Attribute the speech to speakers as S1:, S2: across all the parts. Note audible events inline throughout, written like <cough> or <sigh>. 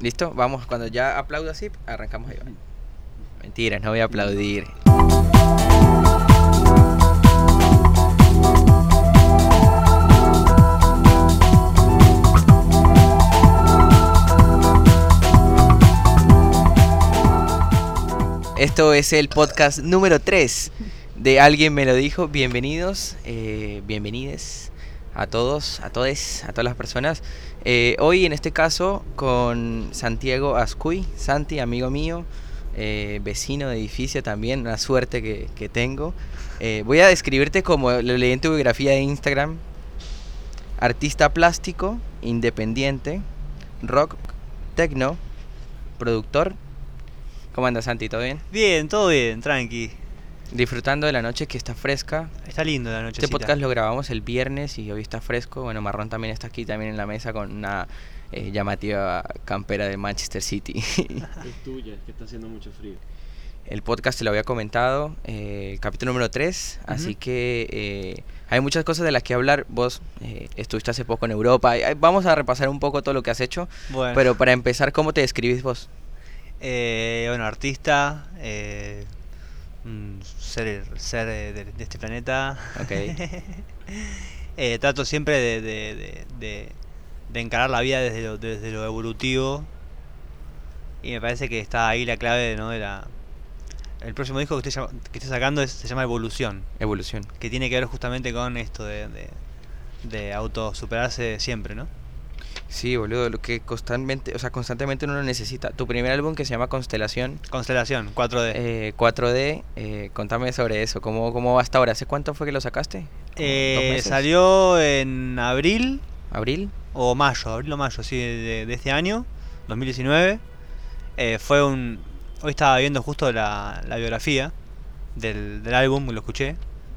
S1: ¿Listo? Vamos, cuando ya aplaudo así, arrancamos ahí. va. Mentira, no voy a aplaudir. Esto es el podcast número 3 de Alguien me lo dijo. Bienvenidos, eh, bienvenides a todos, a todes, a todas las personas. Eh, hoy en este caso con Santiago Ascuy, Santi, amigo mío, eh, vecino de edificio también, una suerte que, que tengo. Eh, voy a describirte como lo leí en tu biografía de Instagram. Artista plástico, independiente, rock, techno, productor. ¿Cómo andas Santi? ¿Todo bien?
S2: Bien, todo bien, tranqui.
S1: Disfrutando de la noche que está fresca.
S2: Está lindo la noche.
S1: Este podcast lo grabamos el viernes y hoy está fresco. Bueno, Marrón también está aquí también en la mesa con una eh, llamativa campera de Manchester City. <laughs>
S3: Es tuya, es que está haciendo mucho frío.
S1: el podcast te lo había comentado, eh, capítulo número 3, así
S2: Ujú.
S1: que eh, hay muchas cosas de las que hablar. Vos eh, estuviste hace poco en Europa. y, Vamos a repasar un poco todo lo que has hecho.
S2: Bueno,
S1: Pero para empezar, ¿cómo te describís vos?
S2: eh, bueno, artista, eh, un ser, ser de, de este planeta.
S1: Ok. <laughs>
S2: Eh, trato siempre de, de- de- encarar la vida desde lo, desde lo evolutivo. Y me parece que está ahí la clave ¿no? de la... El próximo disco que estoy, que estoy sacando es- se llama Evolución.
S1: Evolución.
S2: que tiene que ver justamente con esto de, de, de autosuperarse siempre, ¿no?
S1: Sí, boludo, lo que constantemente, o sea, constantemente uno lo necesita. Tu primer álbum que se llama Constelación,
S2: Constelación, 4D.
S1: eh, 4D, eh, contame sobre eso, ¿cómo, ¿cómo va hasta ahora? ¿Hace cuánto fue que lo sacaste? ¿Como
S2: Eh, salió en abril
S1: ¿Abril?
S2: o mayo, abril o mayo, sí, de, de este año, 2019. Eh, fue un... Hoy estaba viendo justo la, la biografía del, del álbum, lo escuché.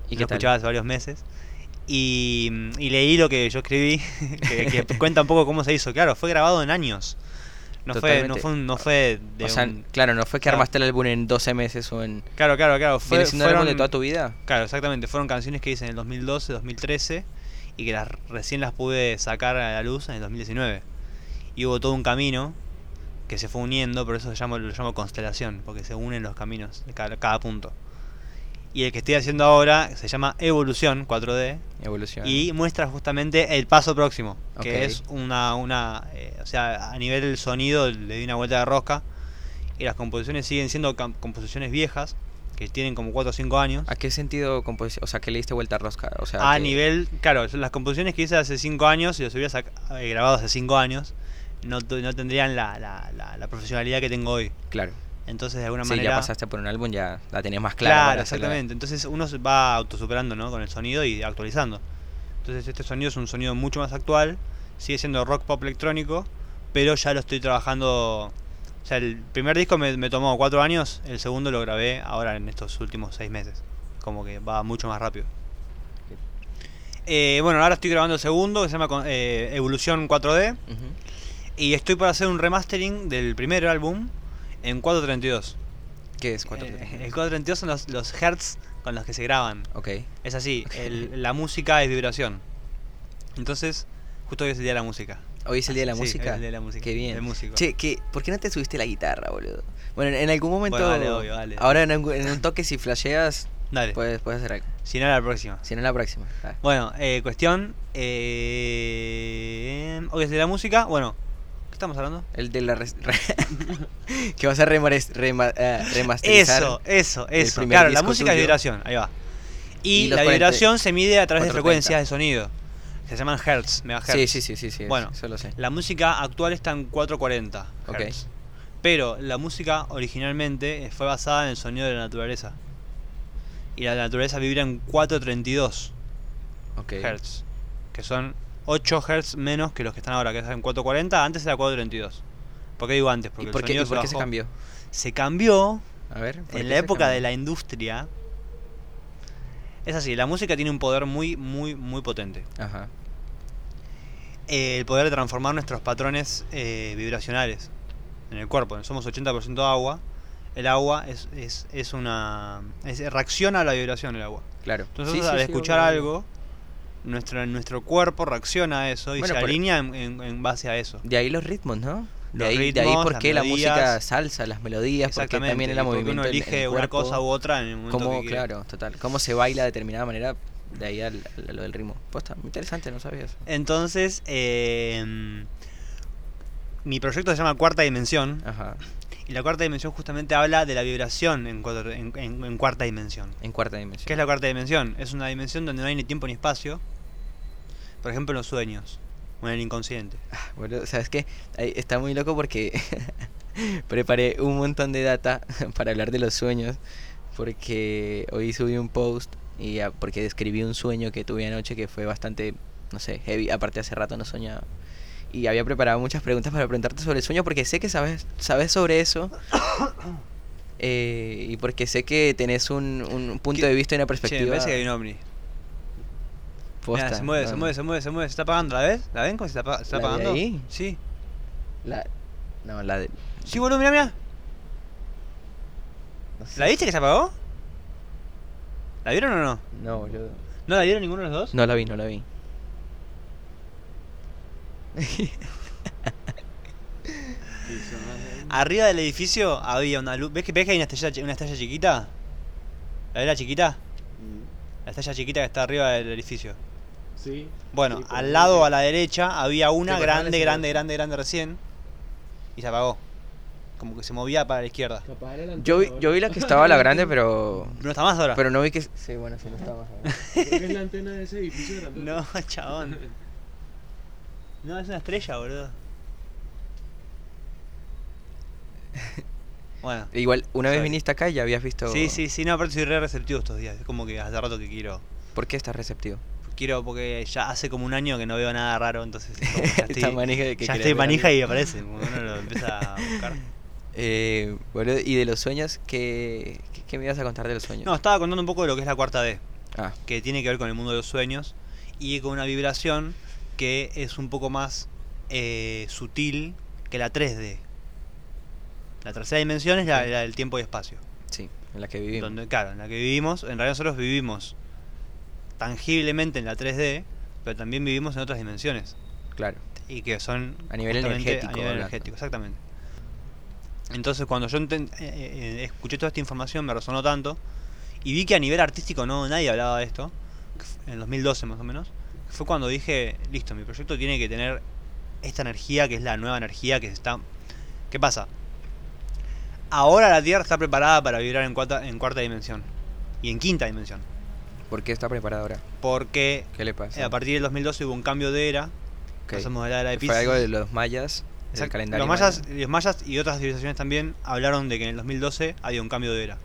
S1: ¿Y
S2: lo escuchaba hace varios meses. Y, y leí lo que yo escribí, <laughs> que, que <laughs> cuenta un poco cómo se hizo. Claro, fue grabado en años. No fue, no fue, no fue de
S1: o sea,
S2: un-
S1: claro, no fue que
S2: claro.
S1: armaste el álbum en 12 meses o en...
S2: Claro, claro, claro. Fue,
S1: ¿Viene siendo el álbum de
S2: fueron-
S1: toda tu vida?
S2: Claro, exactamente. Fueron canciones que hice en el 2012, 2013 y que las recién las pude sacar a la luz en el 2019. Y hubo todo un camino que se fue uniendo, por eso se llama, lo llamo constelación, porque se unen los caminos de cada, cada punto. Y el que estoy haciendo ahora se llama Evolución 4D
S1: Evolución.
S2: y muestra justamente el paso próximo,
S1: Ok.
S2: que es una, una eh, o sea, a nivel del sonido le di una vuelta de rosca y las composiciones siguen siendo composiciones viejas, que tienen como 4 o 5 años.
S1: ¿A qué sentido composición? O sea, que le diste vuelta a rosca? O sea,
S2: A
S1: que-
S2: nivel, claro, las composiciones que hice hace 5 años y las hubiera sac- eh, grabado hace 5 años, no, no tendrían la, la, la, la profesionalidad que tengo hoy.
S1: Claro.
S2: Entonces, de alguna
S1: Sí,
S2: manera.
S1: ya pasaste por un álbum, ya la tenías más clara.
S2: Claro,
S1: hacerla.
S2: exactamente. Entonces uno se va autosuperando ¿no? con el sonido y actualizando. Entonces este sonido es un sonido mucho más actual, sigue siendo rock pop electrónico, pero ya lo estoy trabajando. O sea, el primer disco me, me tomó cuatro años, el segundo lo grabé ahora en estos últimos seis meses. Como que va mucho más rápido. Eh, bueno, ahora estoy grabando el segundo, que se llama eh, Evolución 4D.
S1: Ujú.
S2: Y estoy por hacer un remastering del primer álbum en 432.
S1: ¿Qué es? ¿Cuánto?
S2: Eh, el 432 son los, los hertz con los que se graban.
S1: Ok.
S2: Es así, el- <laughs> la música es vibración. Entonces, justo hoy es el día de la música.
S1: ¿Hoy es el día de la
S2: Sí, hoy
S1: música?
S2: el día de la música,
S1: Qué bien. Che, ¿qué, ¿por qué no te subiste la guitarra, boludo? Bueno, en, en algún momento...
S2: Bueno, dale, obvio, dale.
S1: Ahora en, un toque, si flasheas,
S2: Dale,
S1: puedes, puedes hacer algo.
S2: si no, la próxima.
S1: Si no, la próxima.
S2: Bueno, eh, cuestión. Eh, hoy es el día de la música. Bueno, ¿qué estamos hablando?
S1: El de la... re- <laughs> que vas a remores- rema- eh, remasterizar.
S2: Eso, eso, eso. Claro, la música es vibración, ahí va. Y, la
S1: 40
S2: vibración se mide a través de
S1: 430.
S2: frecuencias de sonido. Que se llaman hertz, megahertz.
S1: Sí, sí, sí, sí, sí.
S2: Bueno,
S1: eso lo sé.
S2: La música actual está en 440
S1: Ok.
S2: Hz. Pero la música originalmente fue basada en el sonido de la naturaleza. Y la naturaleza vibra en 432
S1: Ok.
S2: Hz. Que son 8 Hz menos que los que están ahora, que es en 440. Antes era 432. ¿Por qué digo antes?
S1: ¿Y
S2: Porque
S1: por
S2: el
S1: qué,
S2: sonido
S1: y por qué se cambió?
S2: Se cambió
S1: A ver. ¿por qué
S2: en la época
S1: cambió?
S2: de la industria. Es así, la música tiene un poder muy, muy, muy potente.
S1: Ajá.
S2: el poder de transformar nuestros patrones eh, vibracionales en el cuerpo. Somos 80% agua. El agua es, es, es una. es- reacciona a la vibración el agua.
S1: Claro.
S2: Entonces,
S1: Sí,
S2: al
S1: sí,
S2: escuchar algo, nuestro, nuestro cuerpo reacciona a eso y
S1: Bueno,
S2: se alinea en, en- en base a eso.
S1: De ahí los ritmos, ¿no? De
S2: Los
S1: ahí, de ahí
S2: ritmos,
S1: por qué la
S2: melodías.
S1: música salsa, las melodías, porque también el movimiento
S2: uno
S1: en- en el
S2: elige una cosa u otra en el momento
S1: cómo,
S2: que quiere.
S1: claro, total, cómo se baila de determinada manera, de ahí a lo del ritmo. Posta, muy interesante, no sabías.
S2: Entonces, eh, mi proyecto se llama Cuarta Dimensión.
S1: Ajá,
S2: Y la cuarta dimensión justamente habla de la vibración en, cuatro- en- en- en cuarta dimensión.
S1: en cuarta dimensión.
S2: ¿Qué es la cuarta dimensión? Es una dimensión donde no hay ni tiempo ni espacio. Por ejemplo, en los sueños o en el inconsciente. <laughs>
S1: Bueno, ¿sabes qué? Ahí está muy loco porque <laughs> preparé un montón de data <laughs> para hablar de los sueños. Porque hoy subí un post y porque describí un sueño que tuve anoche que fue bastante, no sé, heavy. Aparte, hace rato no soñaba. Y había preparado muchas preguntas para preguntarte sobre el sueño porque sé que sabes, sabes sobre eso. <coughs> eh, y porque sé que tenés un, un punto
S2: ¿Qué?
S1: de vista y una
S2: Che, me
S1: perspectiva.
S2: parece que hay un ovni.
S1: Posta,
S2: se mueve, se mueve, se mueve, se mueve, se está apagando, ¿la ves? ¿La ven cómo se está, se está
S1: ¿La de
S2: apagando?
S1: ahí?
S2: Sí.
S1: La, no, la de.
S2: Sí, boludo, mira, mira.
S1: no sé.
S2: ¿La viste que se apagó? ¿La vieron o no?
S1: No, boludo.
S2: ¿No la vieron ninguno de los dos?
S1: No la vi, no la vi. <laughs>
S2: Arriba del edificio había una luz. ¿Ves que, ves que hay una estrella, una estrella chiquita? ¿La ves la chiquita?
S3: Mm,
S2: La estrella chiquita que está arriba del edificio.
S3: Sí.
S2: Bueno,
S3: sí,
S2: al lado
S3: sí.
S2: a la derecha había una grande, grande, grande, grande recién. Y se apagó. Como que se movía para la izquierda.
S1: Yo vi, yo vi la
S3: ahora.
S1: que estaba la grande, <laughs> pero.
S2: ¿No está más ahora?
S1: Pero no vi que. Sí, bueno, sí, no estaba.
S3: Creo que es la antena de ese edificio grande. <laughs>
S2: No, chabón. No, es una estrella, boludo. <laughs> Bueno.
S1: Igual, una vez viniste acá y ya habías visto.
S2: Sí, sí, sí, no, aparte soy re receptivo estos días. Es como que hace rato que quiero.
S1: ¿Por qué estás receptivo?
S2: Quiero porque ya hace como un año que no veo nada raro, entonces es como ya <laughs> estoy,
S1: manija de que
S2: ya estoy manija y aparece. Uno lo empieza a buscar. <laughs>
S1: Eh, boludo, y de los sueños, ¿qué, qué, qué me ibas a contar de los sueños?
S2: No, estaba contando un poco de lo que es la cuarta D.
S1: Ah,
S2: que tiene que ver con el mundo de los sueños y con una vibración que es un poco más eh, sutil que la 3D. La tercera dimensión es la, del tiempo y espacio.
S1: sí, en la que vivimos.
S2: Donde, claro, en la que vivimos, en realidad nosotros vivimos tangiblemente en la 3D, pero también vivimos en otras dimensiones.
S1: Claro.
S2: Y que son
S1: A nivel energético
S2: A nivel energético, exactamente. Entonces cuando yo enten- eh, eh, escuché toda esta información me resonó tanto y vi que a nivel artístico no nadie hablaba de esto, en el 2012 más o menos, fue cuando dije, listo, mi proyecto tiene que tener esta energía que es la nueva energía que se está... ¿Qué pasa? Ahora la Tierra está preparada para vibrar en cuarta, en cuarta dimensión y en quinta dimensión.
S1: ¿Por qué está preparada ahora?
S2: Porque
S1: ¿Qué le pasa?
S2: a partir del 2012 hubo un cambio de era,
S1: Ok.
S2: pasamos de la era de
S1: Fue
S2: Pisces.
S1: algo de los mayas, del calendario.
S2: Los mayas,
S1: maya.
S2: los mayas y otras civilizaciones también hablaron de que en el 2012 había un cambio de era.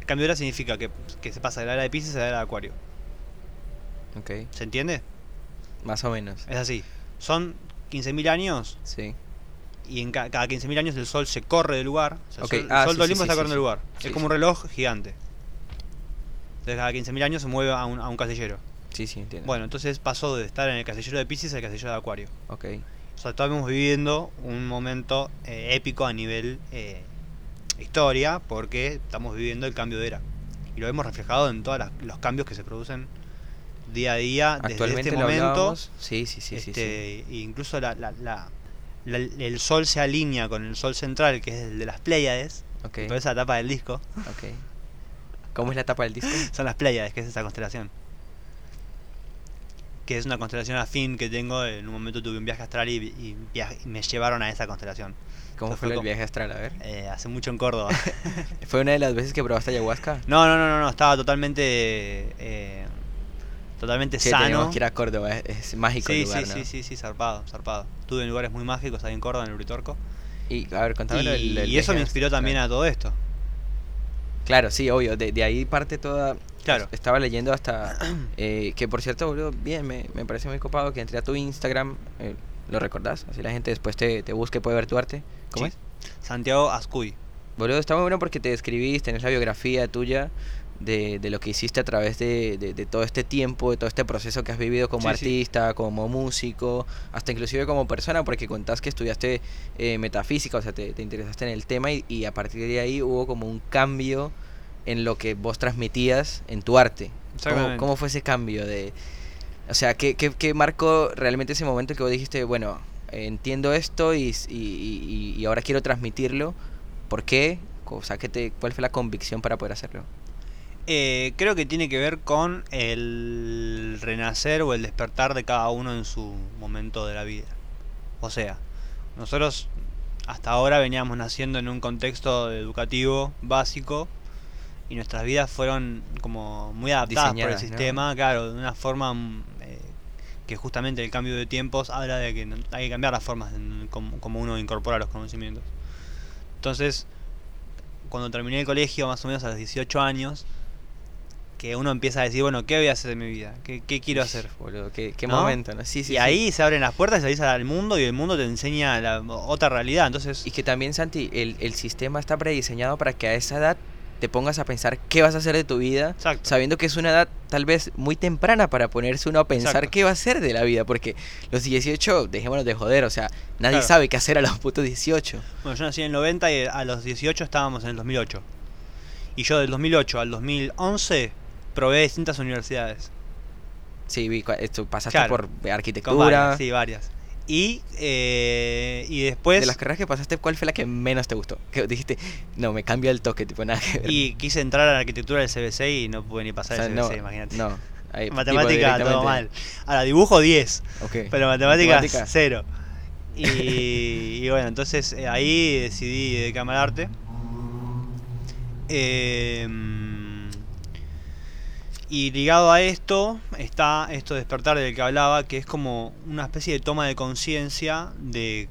S2: El cambio de era significa que, que se pasa de la era de Pisces a la era de Acuario. ¿Se entiende?
S1: más o menos.
S2: Es así. Son 15.000 años
S1: Sí.
S2: y en ca- cada 15.000 años el sol se corre del lugar. O sea, El sol,
S1: ah,
S2: el sol
S1: sí, sí,
S2: está
S1: sí,
S2: corriendo del lugar. Es como un reloj gigante. Entonces cada 15.000 años se mueve a un, a un casillero.
S1: Sí, sí, entiendo.
S2: Bueno, entonces pasó de estar en el casillero de Pisces al casillero de Acuario.
S1: Ok.
S2: O sea, estamos viviendo un momento eh, épico a nivel eh, historia porque estamos viviendo el cambio de era. Y lo vemos reflejado en todos los cambios que se producen día a día desde
S1: Actualmente
S2: este
S1: lo
S2: momento.
S1: Sí, sí, sí, sí, sí.
S2: este, Incluso la, la- la- la- el sol se alinea con el sol central, que es el de las Pléyades.
S1: Ok,
S2: Por esa tapa del disco.
S1: ¿Cómo es la tapa del disco? <laughs>
S2: Son las Pléyades, que es esa constelación. Que es una constelación afín que tengo. En un momento tuve un viaje astral y, y y me llevaron a esa constelación.
S1: ¿Cómo
S2: Fue
S1: fue el
S2: como-
S1: viaje astral? A ver.
S2: Eh, hace mucho en Córdoba. <laughs>
S1: ¿Fue una de las veces que probaste ayahuasca?
S2: No, no, no, no, no, estaba totalmente eh, totalmente
S1: Sí,
S2: sano.
S1: que ir a Córdoba, es, es mágico el
S2: Sí,
S1: lugar,
S2: sí,
S1: ¿no?
S2: sí, sí, sí, zarpado, zarpado. Estuve en lugares muy mágicos ahí en Córdoba, en el Uritorco.
S1: Y, a ver, contame lo del-
S2: Y,
S1: del
S2: y eso me inspiró también a todo esto.
S1: Claro, sí, obvio, de, de ahí parte toda...
S2: Claro.
S1: Estaba leyendo hasta... <clears throat> eh, que por cierto, boludo, bien, me, me parece muy copado que entré a tu Instagram, eh, ¿lo recordás? Así la gente después te, te busque, puede ver tu arte. ¿Cómo
S2: Sí.
S1: es?
S2: Santiago Ascuy.
S1: Boludo, está muy bueno porque te describís, tenés la biografía tuya de, de lo que hiciste a través de, de- de todo este tiempo, de todo este proceso que has vivido como
S2: Sí, sí.
S1: artista, como músico, hasta inclusive como persona, porque contás que estudiaste eh, metafísica, o sea, te, te interesaste en el tema y, y a partir de ahí hubo como un cambio en lo que vos transmitías en tu arte. ¿Cómo, cómo fue ese cambio de... O sea, ¿qué, qué, qué marcó realmente ese momento que vos dijiste, bueno, entiendo esto y, y, y- y ahora quiero transmitirlo. ¿Por qué? O sea, ¿qué te, ¿cuál fue la convicción para poder hacerlo?
S2: Eh, creo que tiene que ver con el renacer o el despertar de cada uno en su momento de la vida. O sea, nosotros hasta ahora veníamos naciendo en un contexto educativo básico y nuestras vidas fueron como muy adaptadas por el sistema, claro, de una forma mm, eh, que justamente el cambio de tiempos habla de que hay que cambiar las formas en como, como uno incorpora los conocimientos. Entonces, cuando terminé el colegio, más o menos a los 18 años, que uno empieza a decir, bueno, ¿qué voy a hacer de mi vida? ¿Qué, qué quiero hacer?
S1: Boludo, qué, qué
S2: ¿No?
S1: momento, ¿no? Sí, sí,
S2: y
S1: sí.
S2: ahí se abren las puertas y salís al mundo y el mundo te enseña la, otra realidad. Entonces,
S1: Y que también, Santi, el, el sistema está prediseñado para que a esa edad te pongas a pensar qué vas a hacer de tu vida,
S2: Exacto.
S1: sabiendo que es una edad tal vez muy temprana para ponerse uno a pensar
S2: Exacto.
S1: qué va a hacer de la vida, porque los 18, dejémonos de joder, o sea, nadie
S2: Claro.
S1: sabe qué hacer a los putos 18.
S2: bueno, yo nací en el 90 y a los 18 estábamos en el 2008. Y yo del 2008 al 2011 probé distintas universidades.
S1: Sí, vi, esto, pasaste
S2: Claro.
S1: por arquitectura.
S2: varias, sí, varias. Y, eh, y después...
S1: De las carreras que pasaste, ¿cuál fue la que menos te gustó? Que dijiste, no, me cambia el toque, tipo, nada que ver.
S2: Y quise entrar a la arquitectura del CBC y no pude ni
S1: O
S2: pasar
S1: sea,
S2: el
S1: no,
S2: CBC, imagínate.
S1: no. ahí, <laughs>
S2: Matemática, todo mal. Ahora, dibujo 10.
S1: Ok.
S2: Pero matemáticas,
S1: Matemática.
S2: cero. Y, <laughs> y bueno, entonces eh, ahí decidí dedicarme al arte. Em, y ligado a esto está esto de despertar del que hablaba, que es como una especie de toma de conciencia de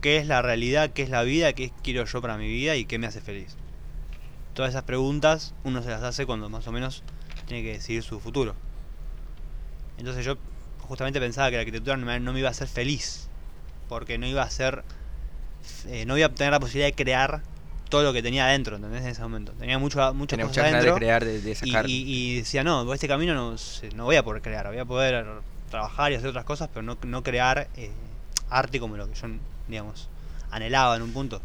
S2: qué es la realidad, qué es la vida, qué quiero yo para mi vida y qué me hace feliz. Todas esas preguntas uno se las hace cuando más o menos tiene que decidir su futuro. Entonces yo justamente pensaba que la arquitectura no me iba a hacer feliz. Porque no iba a ser. eh, no iba a tener la posibilidad de crear todo lo que tenía adentro, ¿entendés? En ese momento. Tenía mucho, muchas
S1: Tenía muchas ganas de crear, de, de
S2: y,
S1: sacar.
S2: y- y decía, no, por este camino no, no voy a poder crear. Voy a poder trabajar y hacer otras cosas, pero no, no crear eh, arte como lo que yo, digamos, anhelaba en un punto.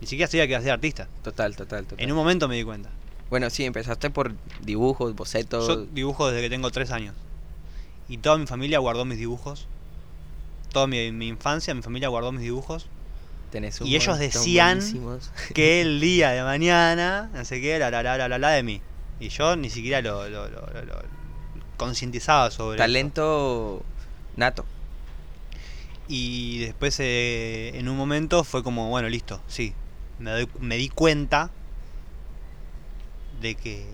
S2: Ni siquiera sabía que iba a ser artista.
S1: Total, total, total.
S2: En un momento me di cuenta.
S1: Bueno, sí, empezaste por dibujos, bocetos.
S2: Yo dibujo desde que tengo tres años. Y toda mi familia guardó mis dibujos. Toda mi, mi infancia, mi familia guardó mis dibujos.
S1: Tenés un
S2: y ellos decían
S1: buenísimos. <laughs>
S2: Que el día de mañana, no sé qué, la la la la la, la de mí. Y yo ni siquiera lo, lo, lo- concientizaba sobre eso.
S1: Talento nato.
S2: Y después, eh, en un momento, fue como, bueno, listo, sí. Me, doy- me di cuenta de que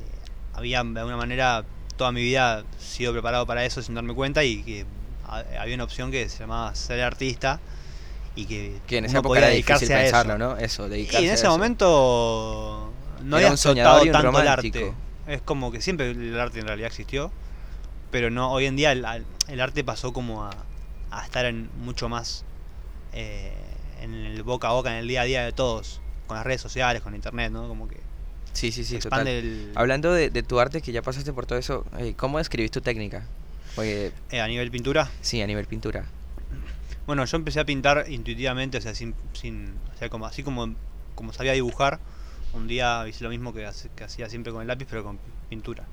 S2: había, de alguna manera, toda mi vida sido preparado para eso sin darme cuenta y que ha- había una opción que se llamaba ser artista y que,
S1: Que en esa época
S2: podía
S1: era
S2: dedicarse
S1: difícil
S2: a eso.
S1: pensarlo, ¿no? Eso, dedicarse
S2: Y en
S1: a
S2: ese
S1: eso.
S2: momento no
S1: Era
S2: había
S1: un
S2: tanto el
S1: romántico.
S2: arte. Es como que siempre el arte en realidad existió, pero no hoy en día el, el arte pasó como a, a estar en mucho más eh, en el boca a boca, en el día a día de todos, con las redes sociales, con internet, ¿no? Como que
S1: Sí, sí, sí, total.
S2: el,
S1: Hablando de, de tu arte, que ya pasaste por todo eso, eh, ¿cómo describís tu técnica? Porque,
S2: eh, a nivel pintura.
S1: sí, a nivel pintura.
S2: Bueno, yo empecé a pintar intuitivamente, o sea, sin, sin o sea, como así como como sabía dibujar, un día hice lo mismo que, hacía siempre con el lápiz, pero con pintura.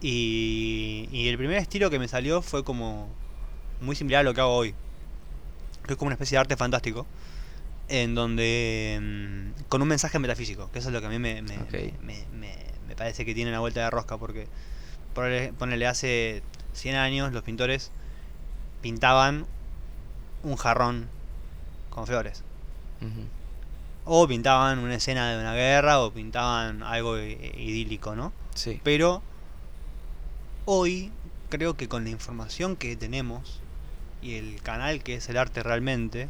S2: Y, y el primer estilo que me salió fue como muy similar a lo que hago hoy. Que es como una especie de arte fantástico, en donde mm, con un mensaje metafísico, que eso es lo que a mí me, me- me- me parece que tiene una vuelta de rosca, porque ponele, ponele, hace 100 años los pintores pintaban un jarrón con flores. O pintaban una escena de una guerra o pintaban algo idílico, ¿no?
S1: Sí.
S2: Pero hoy creo que con la información que tenemos y el canal que es el arte realmente,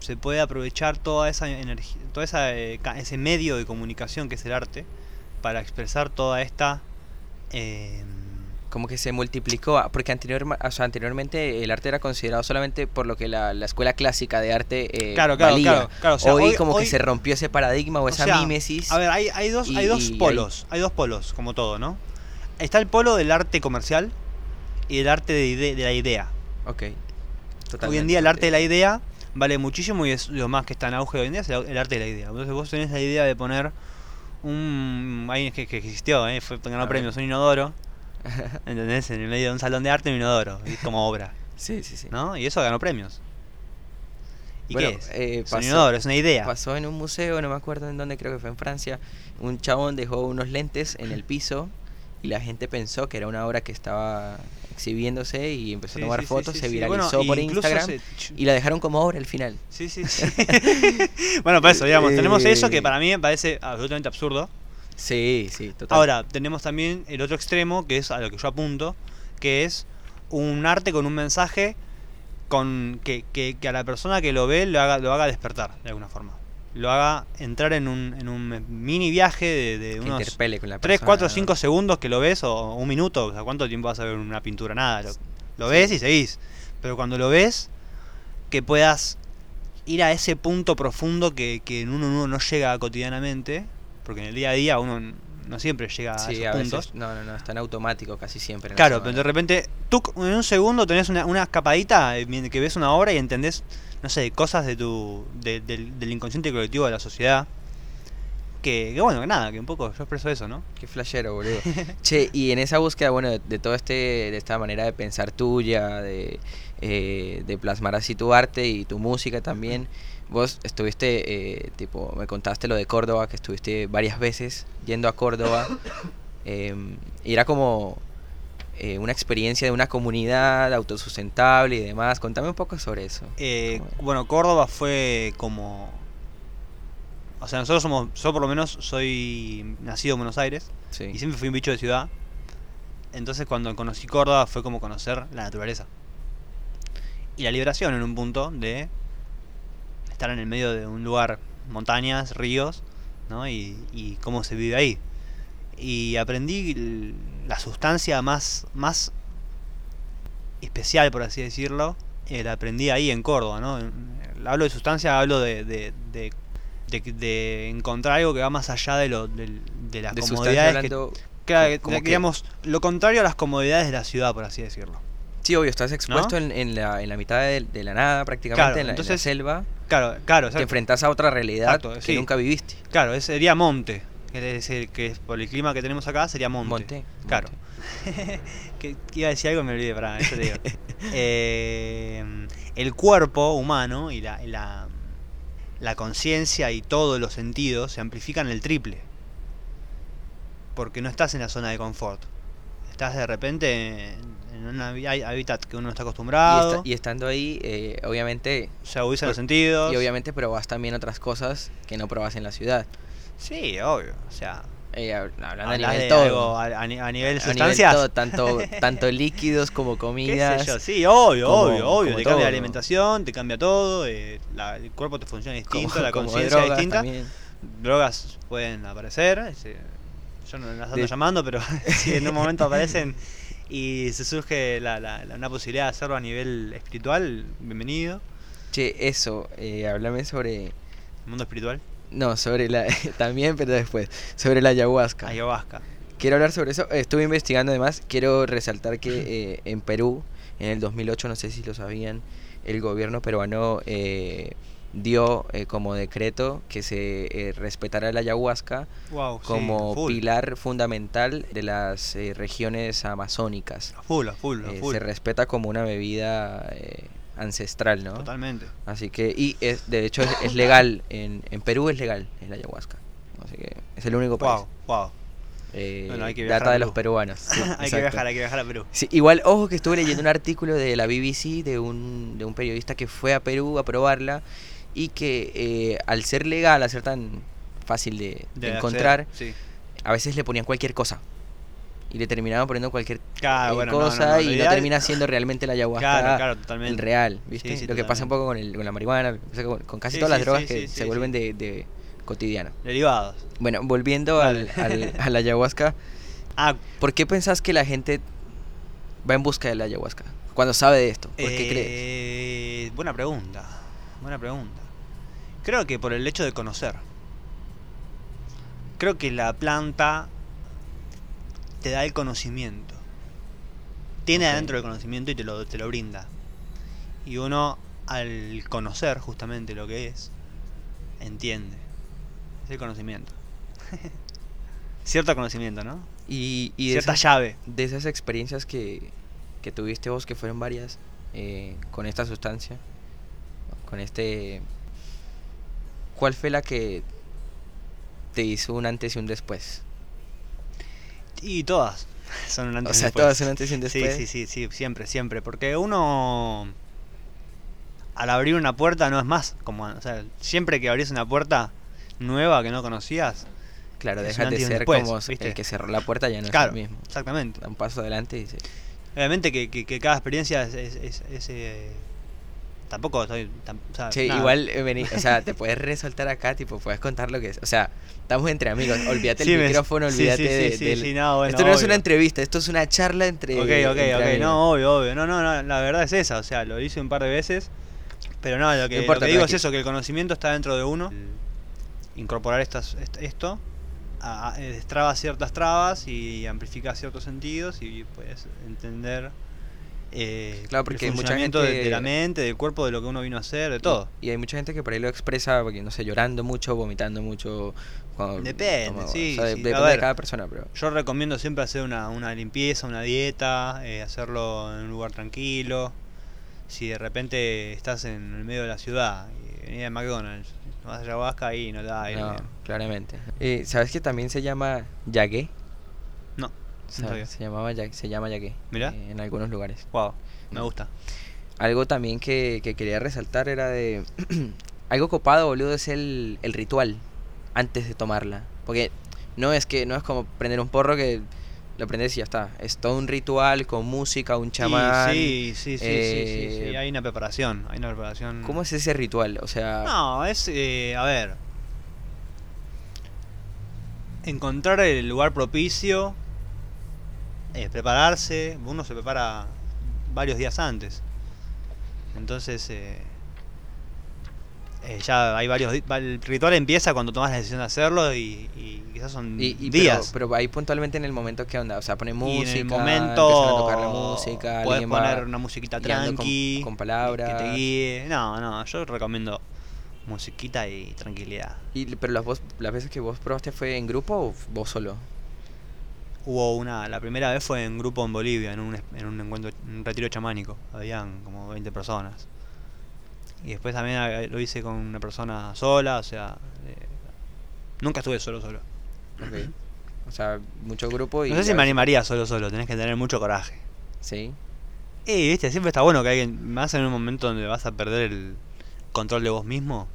S2: se puede aprovechar toda esa energía, toda esa eh, ese medio de comunicación que es el arte para expresar toda esta eh,
S1: Como que se multiplicó, ah, porque anterior, o sea, anteriormente el arte era considerado solamente por lo que la, la escuela clásica de arte eh,
S2: Claro, claro,
S1: valía.
S2: claro, claro, o sea,
S1: hoy,
S2: hoy-
S1: como
S2: hoy-
S1: que se rompió ese paradigma o,
S2: O
S1: esa
S2: sea,
S1: mímesis.
S2: A ver, hay, hay dos, hay dos polos, hay dos polos, como todo, ¿no? Está el polo del arte comercial y el arte de, ide- de la idea.
S1: Ok.
S2: Hoy en día el arte de la idea vale muchísimo y es lo más que está en auge hoy en día es el, arte de la idea. Entonces vos tenés la idea de poner un... Ahí que, que existió, ¿eh? Fue, ganó premios, un inodoro, <laughs> ¿entendés? En el medio de un salón de arte un inodoro, y como obra,
S1: Sí, sí, sí.
S2: ¿no? Y eso ganó premios. ¿Y
S1: Bueno,
S2: qué es?
S1: eh,
S2: Es un
S1: pasó-
S2: inodoro, es una idea.
S1: Pasó en un museo, no me acuerdo en dónde, creo que fue en Francia. Un chabón dejó unos lentes en el piso y la gente pensó que era una obra que estaba exhibiéndose y empezó
S2: Sí,
S1: a tomar
S2: sí,
S1: fotos,
S2: sí,
S1: se viralizó
S2: Bueno,
S1: por Instagram
S2: se-
S1: y la dejaron como obra al final.
S2: Sí, sí, sí. <laughs> bueno, para eso, digamos, <laughs> tenemos eso que
S1: Eh.
S2: para mí me parece absolutamente absurdo.
S1: Sí, sí, total.
S2: Ahora, tenemos también el otro extremo, que es a lo que yo apunto, que es un arte con un mensaje con que, que- que a la persona que lo ve lo haga, lo haga despertar, de alguna forma. Lo haga entrar en un, en un mini viaje de, de unos
S1: interpele con la
S2: 3,
S1: persona.
S2: 4, 5 segundos que lo ves, o un minuto, o sea, ¿cuánto tiempo vas a ver una pintura? Nada, lo, lo ves y seguís. Pero cuando lo ves, que puedas ir a ese punto profundo que, que uno, uno no llega cotidianamente, porque en el día a día uno no siempre llega a esos
S1: a
S2: puntos.
S1: veces. No, no, no, es tan automático casi siempre.
S2: Claro, pero de repente, tú en un segundo tenés una, una escapadita eh, que ves una obra y entendés, no sé, cosas de tu de- del, del inconsciente colectivo de la sociedad. Que, que bueno, que nada, que un poco yo expreso eso, ¿no?
S1: Qué flashero, boludo. <laughs> che, y en esa búsqueda, bueno, de, de todo este, de esta manera de pensar tuya, de, eh, de plasmar así tu arte y tu música también, <laughs> vos estuviste, eh, tipo, me contaste lo de Córdoba, que estuviste varias veces yendo a Córdoba, <coughs> em, y era como eh, una experiencia de una comunidad autosustentable y demás. Contame un poco sobre eso.
S2: Eh, bueno, Córdoba fue como. O sea, nosotros somos. Yo, por lo menos, soy nacido en Buenos Aires
S1: Sí.
S2: y siempre fui un bicho de ciudad. Entonces, cuando conocí Córdoba, fue como conocer la naturaleza. Y la liberación en un punto de estar en el medio de un lugar, montañas, ríos, ¿no? Y, y cómo se vive ahí. Y aprendí la sustancia más, más especial, por así decirlo, eh, la aprendí ahí en Córdoba, ¿no? Hablo de sustancia, hablo de, de, de, de- de encontrar algo que va más allá de, lo, de las comodidades que, claro,
S1: como que-
S2: digamos, lo contrario a las comodidades de la ciudad, por así decirlo.
S1: Sí, obvio, estás expuesto en, en la, en la mitad de, de la nada prácticamente,
S2: Claro,
S1: en, la, en la
S2: entonces,
S1: selva.
S2: Claro, claro,
S1: Te enfrentas a otra realidad
S2: Exacto,
S1: que
S2: sí.
S1: nunca viviste.
S2: Claro, sería monte. Que es el que por el clima que tenemos acá sería monte.
S1: Monte.
S2: Claro.
S1: monte. <laughs>
S2: que iba a decir algo y me olvidé, pará, eso te digo. <laughs> Eh, el cuerpo humano y la, la, la conciencia y todos los sentidos se amplifican el triple. Porque no estás en la zona de confort. Estás de repente en un hábitat que uno no está
S1: Y,
S2: acostumbrado.
S1: esta- y estando ahí, eh, obviamente,
S2: se agudizan los sentidos.
S1: y obviamente probas también otras cosas que no probas en la ciudad.
S2: Sí, obvio. O sea,
S1: Eh, hab- hablando a nivel
S2: de
S1: todo.
S2: algo a, a ni- a nivel sustancias.
S1: todo, tanto, <laughs> tanto líquidos como
S2: ¿Qué
S1: comidas.
S2: sé yo? Sí, obvio,
S1: como-
S2: obvio, obvio.
S1: como
S2: Te cambia la alimentación, te cambia todo, eh, la- el cuerpo te funciona
S1: como-
S2: distinto, la conciencia distinta.
S1: también.
S2: Drogas pueden aparecer. ese- yo no las ando
S1: De-
S2: llamando, pero <laughs> si en un momento <laughs> aparecen y se surge la, la- la- una posibilidad de hacerlo a nivel espiritual, bienvenido.
S1: Che, eso, eh, háblame sobre...
S2: El mundo espiritual,
S1: No, sobre la... <laughs> también, pero después. Sobre la ayahuasca.
S2: ayahuasca.
S1: Quiero hablar sobre eso. Estuve investigando además. Quiero resaltar que eh, en Perú, en el 2008, no sé si lo sabían, el gobierno peruano eh, dio eh, como decreto que se eh, respetara la ayahuasca
S2: Wow,
S1: como pilar fundamental de las eh, regiones amazónicas.
S2: a full, a full, a
S1: Eh,
S2: full.
S1: se respeta como una bebida eh, ancestral, ¿no?
S2: Totalmente.
S1: Así que, y es, de hecho es, es legal, en, en Perú es legal la ayahuasca. Así que es el único país.
S2: Wow, wow.
S1: Eh,
S2: Bueno, hay que viajar
S1: data de los peruanos. <laughs> sí,
S2: hay que viajar, hay que viajar a Perú.
S1: Sí, igual, ojo que estuve leyendo un artículo de la BBC de un, de un periodista que fue a Perú a probarla y que eh, al ser legal, al ser tan fácil de, de
S2: De
S1: encontrar,
S2: Sí.
S1: a veces le ponían cualquier cosa. Y le terminaban poniendo cualquier
S2: Claro,
S1: eh,
S2: bueno, no, no,
S1: cosa
S2: no,
S1: y no termina siendo realmente la ayahuasca
S2: Claro, claro,
S1: el
S2: totalmente.
S1: real, ¿viste?
S2: Sí, sí,
S1: Lo que pasa un poco con, el, con la marihuana, con, casi todas las drogas que se vuelven de, de cotidiano.
S2: Derivados.
S1: Bueno, volviendo al, al- a la ayahuasca, <laughs>
S2: Ah,
S1: ¿por qué pensás que la gente va en busca de la ayahuasca? Cuando sabe de esto, ¿por qué crees?
S2: eh, Buena pregunta. Buena pregunta. Creo que por el hecho de conocer. Creo que la planta te da el conocimiento. Tiene adentro el conocimiento y te lo, te lo brinda. Y uno, al conocer justamente lo que es, entiende. Es el conocimiento. <laughs> Cierto conocimiento, ¿no?
S1: Y, y de,
S2: Cierta
S1: esas,
S2: llave.
S1: de esas experiencias que, que tuviste vos, que fueron varias, eh, con esta sustancia, con este... ¿Cuál fue la que te hizo un antes y un después?
S2: Y todas son un
S1: O
S2: antes y
S1: sea,
S2: después.
S1: todas un antes y un después.
S2: Sí, sí, sí, sí, siempre, siempre. Porque uno al abrir una puerta no es más como, o sea, siempre que abrís una puerta nueva que no conocías,
S1: Claro, dejas de
S2: y
S1: ser
S2: después,
S1: como
S2: ¿viste?
S1: el que cerró la puerta ya no
S2: claro,
S1: es el mismo.
S2: exactamente.
S1: Da un paso adelante y dice,
S2: Obviamente que, que, que cada experiencia es, es, es- es, eh, tampoco estoy, tam- o sea, nada.
S1: igual, eh, vení, o sea, <laughs> te puedes resaltar acá, tipo, puedes contar lo que es. O sea, estamos entre amigos, <laughs> olvídate
S2: Sí,
S1: el micrófono,
S2: sí,
S1: olvídate
S2: sí, sí,
S1: de,
S2: sí,
S1: del-
S2: sí, no, bueno,
S1: Esto no es una entrevista, esto es una charla entre.
S2: Ok, ok,
S1: entre
S2: ok,
S1: amigos.
S2: no, obvio, obvio. No, no, no, la verdad es esa, o sea, lo hice un par de veces, pero no, lo que,
S1: No importa,
S2: lo que digo es eso, que el conocimiento está dentro de uno. Incorporar estas, est- esto a- a- eh, destraba ciertas trabas y amplifica ciertos sentidos y puedes entender eh,
S1: Claro, porque hay
S2: el
S1: mucha
S2: funcionamiento de-
S1: gente-
S2: de, la mente, del cuerpo, de lo que uno vino a hacer, de todo.
S1: Y hay mucha gente que por ahí lo expresa, porque no sé, llorando mucho, vomitando mucho. cuando-
S2: Depende, sí,
S1: o sea, de-
S2: sí, a
S1: depende de cada persona, pero.
S2: Yo recomiendo siempre hacer una, una limpieza, una dieta, eh, hacerlo en un lugar tranquilo. Si de repente estás en el medio de la ciudad y venís de McDonald's, vas a ayahuasca ahí no te da aire.
S1: No, claramente. Eh, ¿Sabes que también se llama yagué?
S2: No
S1: se, llamaba, ya- se llama.
S2: Mirá.
S1: eh, en algunos lugares.
S2: Wow, me gusta.
S1: Algo también que, que quería resaltar era de. <clears throat> algo copado, boludo, es el, el ritual antes de tomarla. Porque no es que no es como prender un porro que lo prendes y ya está. Es todo un ritual con música, un chamán.
S2: Sí, sí, sí, sí, sí, sí, sí,
S1: eh,
S2: hay una preparación, hay una preparación.
S1: ¿Cómo es ese ritual? O sea,
S2: No, es, eh, a ver, encontrar el lugar propicio, eh, prepararse, uno se prepara varios días antes. Entonces, eh, eh, ya hay varios El ritual empieza cuando tomas la decisión de hacerlo y, y quizás son
S1: y, y
S2: días.
S1: Pero, pero ahí puntualmente en el momento que onda, o sea, pone
S2: y
S1: música,
S2: en el momento
S1: a tocar la música,
S2: puedes poner una musiquita
S1: guiando con-
S2: tranqui
S1: con palabras.
S2: que te guíe. No, no, yo recomiendo musiquita y tranquilidad.
S1: y, pero las, vos, las veces que vos probaste fue en grupo o vos solo.
S2: Hubo una, la primera vez fue en grupo en Bolivia, en un, en un encuentro, en un retiro chamánico. Habían como 20 personas. Y después también lo hice con una persona sola, o sea, eh, nunca estuve solo solo.
S1: Ok. O sea, mucho grupo y...
S2: No sé si me animaría solo solo, tenés que tener mucho coraje.
S1: Sí.
S2: Y viste, siempre está bueno que alguien, más en un momento donde vas a perder el control de vos mismo,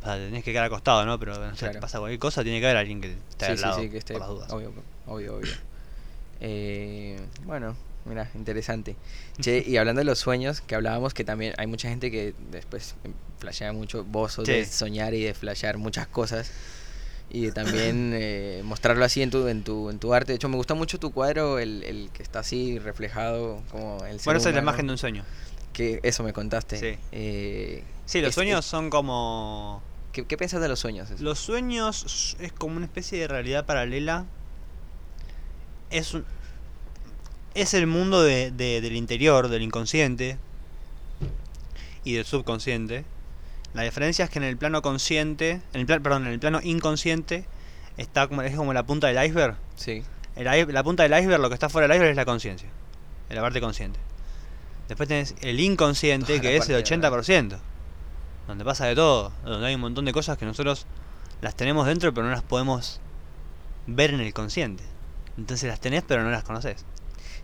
S2: o sea, tenés que quedar acostado, ¿no? Pero no sé,
S1: Claro.
S2: te pasa cualquier cosa, tiene que haber alguien que esté
S1: sí,
S2: al
S1: sí,
S2: lado,
S1: sí, que esté...
S2: por las dudas.
S1: Obvio, obvio, obvio. <laughs> Eh, bueno, mira, interesante. <laughs> Che, y hablando de los sueños, que hablábamos que también hay mucha gente que después em, flashea mucho, vos sos de
S2: Sí.
S1: soñar y de flashear muchas cosas. Y de también <laughs> eh, mostrarlo así en tu, en, tu, en tu arte. De hecho, me gusta mucho tu cuadro, el, el que está así reflejado como el
S2: Bueno, esa es la imagen de un sueño.
S1: Que eso me contaste.
S2: Sí.
S1: Eh,
S2: Sí, los
S1: es-
S2: sueños son como...
S1: ¿qué, ¿Qué piensas de los sueños?
S2: Los sueños es como una especie de realidad paralela. Es un... Es el mundo de- de- del interior, del inconsciente y del subconsciente. La diferencia es que en el plano consciente, en el plan, perdón, en el plano inconsciente está como es como la punta del iceberg.
S1: Sí.
S2: El la punta del iceberg, lo que está fuera del iceberg es la conciencia, la parte consciente. Después tenés el inconsciente,
S1: Toda
S2: que es el
S1: parte de
S2: 80%, donde pasa de todo, donde hay un montón de cosas que nosotros las tenemos dentro, pero no las podemos ver en el consciente. Entonces las tenés, pero no las conoces.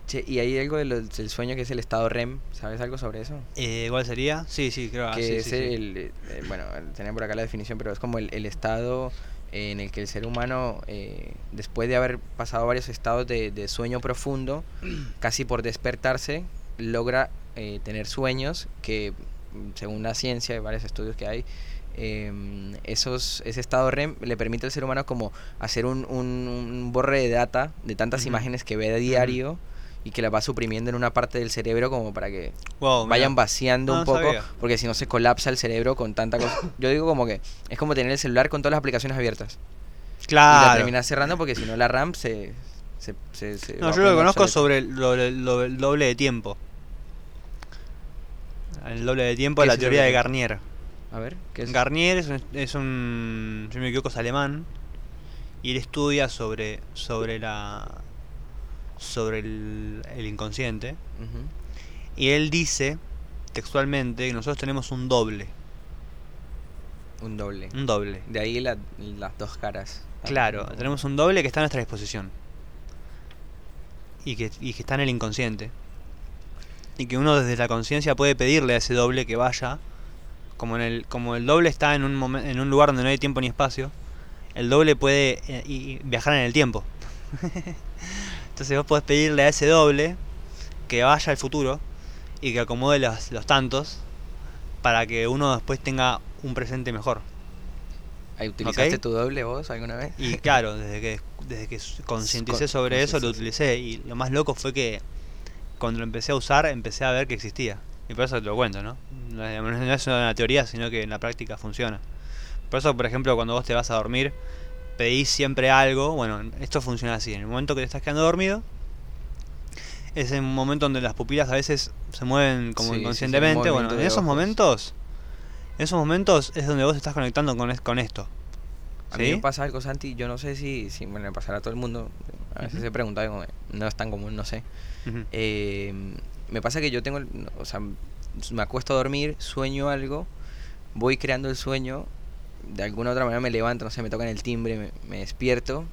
S1: Che, ¿y hay algo de lo- del sueño que es el estado REM? ¿Sabes algo sobre eso?
S2: Eh, ¿Cuál sería? Sí, sí, creo
S1: que
S2: sí,
S1: es
S2: sí, sí.
S1: el, eh, bueno, tenía por acá la definición, pero es como el, el estado eh, en el que el ser humano, eh, después de haber pasado varios estados de, de sueño profundo, <clears throat> casi por despertarse, logra tener sueños que, según la ciencia y varios estudios que hay, em, esos, ese estado REM le permite al ser humano como hacer un, un, un borre de data de tantas imágenes que ve a diario y que la va suprimiendo en una parte del cerebro como para que
S2: Wow,
S1: vayan vaciando
S2: No,
S1: un poco,
S2: sabía.
S1: porque si no se colapsa el cerebro con tanta cosa. <laughs> Yo digo como que es como tener el celular con todas las aplicaciones abiertas. Y la
S2: Claro.
S1: terminas cerrando porque si no la RAM se... se, se- se
S2: No, yo lo que conozco sobre el, lo- lo- el doble de tiempo. El doble de tiempo
S1: ¿Qué
S2: es la teoría de Garnier.
S1: A ver, ¿qué es?
S2: Garnier es un, es un, si no me equivoco, es alemán y él estudia sobre sobre la sobre el, el inconsciente y él dice textualmente que nosotros tenemos un doble.
S1: Un doble.
S2: Un doble.
S1: De ahí la- las dos caras.
S2: Claro, tenemos un doble que está a nuestra disposición. Y que, y que está en el inconsciente. Y que uno desde la conciencia puede pedirle a ese doble que vaya. Como, en el, como el doble está en un, momen- en un lugar donde no hay tiempo ni espacio, el doble puede eh, y- viajar en el tiempo. <laughs> Entonces vos podés pedirle a ese doble que vaya al futuro y que acomode los, los tantos para que uno después tenga un presente mejor.
S1: ¿Utilizaste tu doble vos alguna vez?
S2: Y claro, desde que, desde que <laughs> concienticé
S1: Con-
S2: sobre eso lo utilicé. Y lo más loco fue que cuando lo empecé a usar empecé a ver que existía. Y por eso te lo cuento, ¿no? <laughs> No es una teoría, sino que en la práctica funciona. Por eso, por ejemplo, cuando vos te vas a dormir, pedís siempre algo. Bueno, esto funciona así. En el momento que te estás quedando dormido, es un momento donde las pupilas a veces se mueven como
S1: Sí, sí, sí,
S2: inconscientemente. bueno, en esos
S1: ojos.
S2: momentos, en esos momentos es donde vos estás conectando con, es- con esto.
S1: A mí me pasa algo, Santi, yo no sé si, si bueno, le pasará a todo el mundo. A veces se pregunta, no es tan común, no sé. Eh, me pasa que yo tengo, o sea, me acuesto a dormir, sueño algo, voy creando el sueño, de alguna otra manera me levanto, no sé, me tocan el timbre, me, me despierto,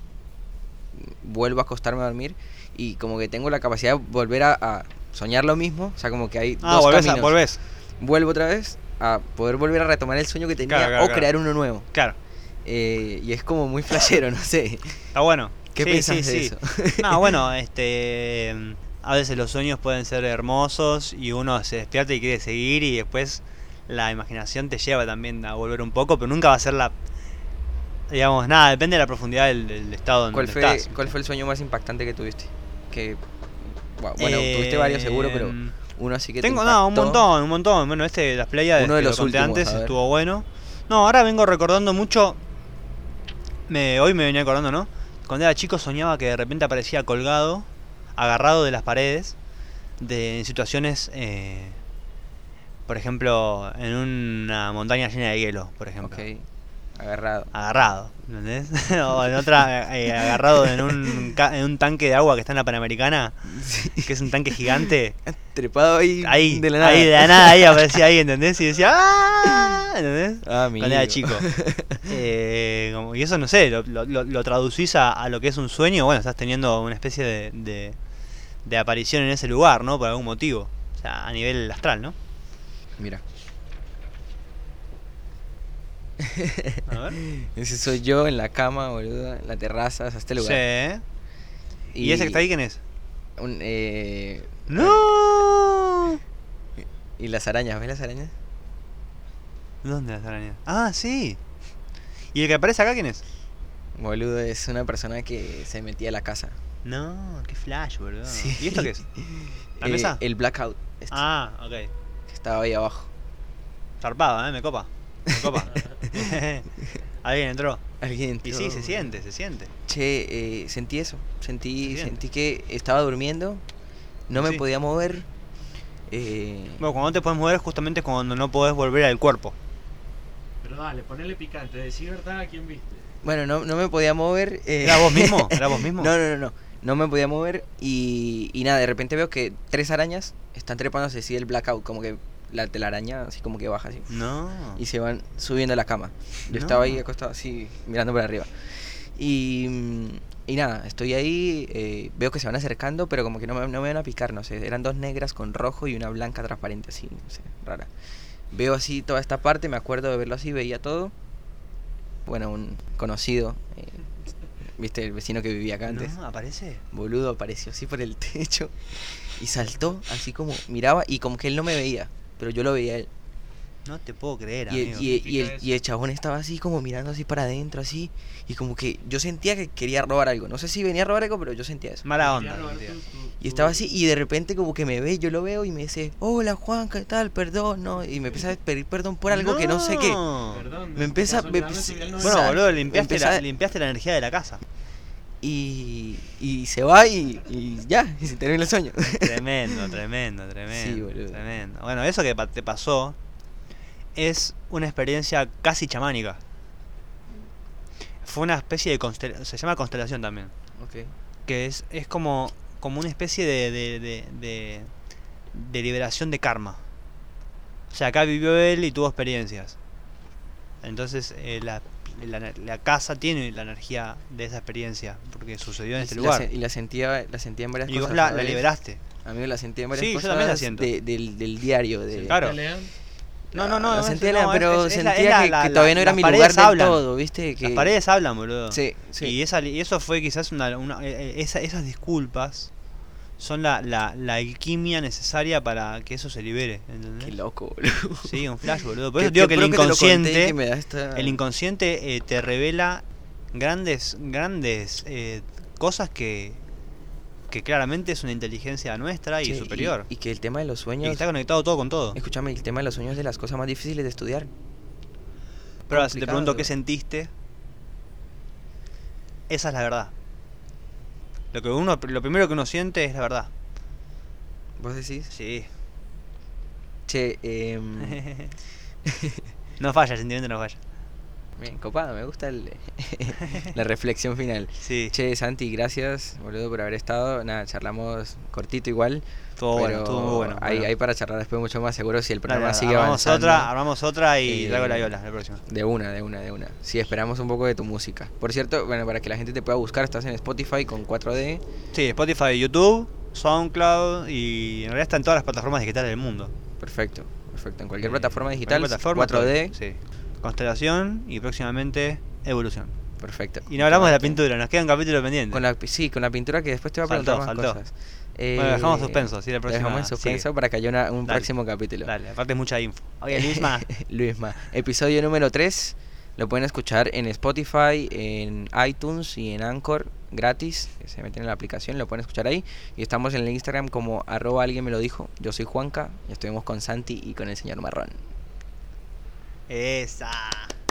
S1: vuelvo a acostarme a dormir y como que tengo la capacidad de volver a, a soñar lo mismo, o sea, como que hay
S2: Ah,
S1: dos
S2: volvés, a-
S1: caminos.
S2: volvés.
S1: Vuelvo otra vez a poder volver a retomar el sueño que tenía
S2: Claro, claro,
S1: o
S2: claro.
S1: crear uno nuevo.
S2: Claro,
S1: Eh, y es como muy <laughs> flashero, no sé.
S2: está bueno.
S1: ¿Qué
S2: Sí,
S1: piensas
S2: sí,
S1: de
S2: sí.
S1: eso?
S2: No, <laughs> bueno, este. A veces los sueños pueden ser hermosos y uno se despierta y quiere seguir y después la imaginación te lleva también a volver un poco, pero nunca va a ser la. Digamos, nada, depende de la profundidad del, del estado donde
S1: ¿Cuál fue,
S2: estás.
S1: ¿Cuál fue el sueño más impactante que tuviste? Que, bueno, bueno, tuviste varios seguro, pero
S2: Em,
S1: uno así que te
S2: Tengo, no, un montón, un montón. Bueno, este de las playas
S1: Uno de
S2: lo
S1: los
S2: conté
S1: últimos,
S2: antes estuvo bueno. No, ahora vengo recordando mucho. Me, hoy me venía acordando, ¿no? Cuando era chico soñaba que de repente aparecía colgado, agarrado de las paredes, de en situaciones, eh, por ejemplo, en una montaña llena de hielo, por ejemplo.
S1: Ok, agarrado.
S2: Agarrado, ¿entendés? <laughs> o en otra, eh, agarrado en un, en un tanque de agua que está en la Panamericana, que es un tanque gigante. <laughs>
S1: Trepado ahí,
S2: Ahí,
S1: de la nada.
S2: ahí de la nada, ahí aparecía <laughs> ahí, ¿entendés? Y decía, ¡ah! ¿entendés?
S1: Ah, mi
S2: Cuando era chico. Eh, como- y eso no sé, lo, lo- lo- lo traducís a, a lo que es un sueño, bueno, estás teniendo una especie de, de, de aparición en ese lugar, ¿no? Por algún motivo. O sea, a nivel astral, ¿no?
S1: Mira,
S2: A ver. <laughs>
S1: ese soy yo en la cama, boludo, en la terraza, es este lugar.
S2: Sí. ¿Y, ese que está ahí quién es?
S1: un, eh,
S2: ¡No!
S1: ¿Y las arañas? ¿Ves las arañas?
S2: ¿Dónde las arañas? Ah, sí. ¿Y el que aparece acá quién es?
S1: Boludo, es una persona que se metía a la casa.
S2: No, qué flash, boludo.
S1: Sí.
S2: ¿Y esto qué es? <laughs> ¿La
S1: Eh,
S2: mesa?
S1: El blackout. este,
S2: Ah, ok.
S1: que estaba ahí abajo.
S2: Zarpado, ¿eh? Me copa. Me copa. <laughs> Alguien entró.
S1: Alguien
S2: Y
S1: entró.
S2: sí, se siente, se siente.
S1: Che, eh, sentí eso. Sentí,
S2: Se siente.
S1: sentí que estaba durmiendo. No me
S2: Sí.
S1: podía mover. eh,
S2: Bueno, cuando no te puedes mover justamente es cuando no podés volver al cuerpo.
S3: Pero dale, ponele picante, decí verdad a quién viste.
S1: bueno, no, no me podía mover. eh,
S2: ¿Era vos mismo? <laughs> ¿Era vos mismo?
S1: No, no, no, no. No me podía mover y, y nada, de repente veo que tres arañas están trepándose así el blackout, como que la telaraña así como que baja así.
S2: No.
S1: Y se van subiendo a la cama. Yo
S2: No.
S1: estaba ahí acostado así, mirando por arriba. Y, y nada, estoy ahí, eh, veo que se van acercando, pero como que no me, no me van a picar, no sé. Eran dos negras con rojo y una blanca transparente así, no sé, rara. Veo así toda esta parte, me acuerdo de verlo así, veía todo. Bueno, un conocido, eh, viste, el vecino que vivía acá antes.
S2: ¿No? ¿Aparece?
S1: Boludo apareció así por el <laughs> techo y saltó así como miraba y como que él no me veía, pero yo lo veía a él.
S2: No te puedo creer,
S1: Y el,
S2: amigo.
S1: y, el- y el-
S3: eso?
S1: y el chabón estaba así como mirando así para adentro así y como que yo sentía que quería robar algo. No sé si venía a robar algo, pero yo sentía eso.
S2: Mala onda.
S1: Y estaba así y de repente como que me ve, yo lo veo y me dice, hola Juan, ¿qué tal? Perdón, no. Y me empieza a pedir perdón por algo que no sé qué.
S3: Perdón,
S1: Me empieza- me empieza-
S3: no
S2: Bueno, boludo, limpiaste, la, limpiaste la energía de la casa.
S1: Y, y se va y, y ya, y se termina el sueño.
S2: Tremendo, <laughs> tremendo, tremendo.
S1: Sí, boludo.
S2: Tremendo. Bueno, eso que pa- te pasó es una experiencia casi chamánica. Fue una especie de constelación, se llama constelación también.
S1: ok.
S2: Que es, es como, como una especie de, de, de, de- de liberación de karma. O sea, acá vivió él y tuvo experiencias. Entonces, eh, la, la, la casa tiene la energía de esa experiencia, porque sucedió en
S1: Y
S2: este
S1: la
S2: lugar.
S1: se- y la sentía, la sentía en varias
S2: Y vos
S1: cosas.
S2: la, la
S1: ¿sabes?
S2: liberaste.
S1: Amigo, la sentía en varias
S2: Sí, yo también la siento.
S1: de- del, del diario. De,
S2: Claro. No, no, no. No,
S1: pero
S2: es-
S1: sentía
S2: la-
S1: que,
S2: la-
S1: que
S2: la-
S1: todavía no era mi lugar del
S2: hablan.
S1: todo, ¿viste? Que,
S2: Las paredes hablan, boludo.
S1: Sí, sí.
S2: Y, esa, y eso fue quizás una, una- eh, eh, esa- esas disculpas son la, la, la alquimia necesaria para que eso se libere. ¿entendés?
S1: Qué loco, boludo.
S2: Sí, un flash, boludo. Por eso digo que el inconsciente,
S1: que esta-
S2: el inconsciente eh, te revela grandes, grandes eh, cosas que, que claramente es una inteligencia nuestra y superior.
S1: Y, que el tema de los
S2: Y,
S1: sueños.
S2: está conectado todo con todo.
S1: Escúchame, el tema de los sueños es de las cosas más difíciles de estudiar.
S2: Pero ahora, si te pregunto qué sentiste, esa es la verdad. Lo que uno, lo primero que uno siente es la verdad.
S1: ¿Vos decís?
S2: Sí.
S1: Che, eh, <laughs> <laughs>
S2: no falla, el sentimiento no falla.
S1: Bien, copado, me gusta el- <laughs> la reflexión final.
S2: Sí.
S1: Che, Santi, gracias, boludo, por haber estado. Nada, charlamos cortito igual.
S2: Estuvo bueno, estuvo muy bueno.
S1: Hay,
S2: bueno.
S1: hay para charlar después mucho más, seguro si el programa
S2: dale,
S1: sigue
S2: armamos
S1: avanzando.
S2: otra, armamos otra y
S1: Eh,
S2: traigo la viola la próxima.
S1: De una, de una, de una. Sí, esperamos un poco de tu música. Por cierto, bueno, para que la gente te pueda buscar, estás en Spotify con 4D.
S2: Sí, Spotify, YouTube, SoundCloud y en realidad está en todas las plataformas digitales del mundo.
S1: Perfecto, perfecto. En cualquier
S2: Eh,
S1: plataforma digital,
S2: plataforma,
S1: 4D.
S2: todo. Sí. Constelación y próximamente evolución.
S1: Perfecto.
S2: Y no hablamos de la pintura, nos queda un capítulo pendiente.
S1: Con la, sí, con la pintura que después te va a
S2: Saltó,
S1: preguntar más
S2: saltó.
S1: cosas.
S2: Bueno, dejamos
S1: Eh,
S2: suspenso, sí, la próxima
S1: dejamos en suspenso
S2: sigue.
S1: para que haya una- un
S2: Dale.
S1: próximo capítulo.
S2: Dale, aparte es mucha info. <laughs> Oye, Luisma.
S1: Luisma. Episodio número 3. Lo pueden escuchar en Spotify, en iTunes y en Anchor gratis. Se meten en la aplicación, lo pueden escuchar ahí. Y estamos en el Instagram como arroba alguien me lo dijo. Yo soy Juanca y estuvimos con Santi y con el señor Marrón.
S2: Esa.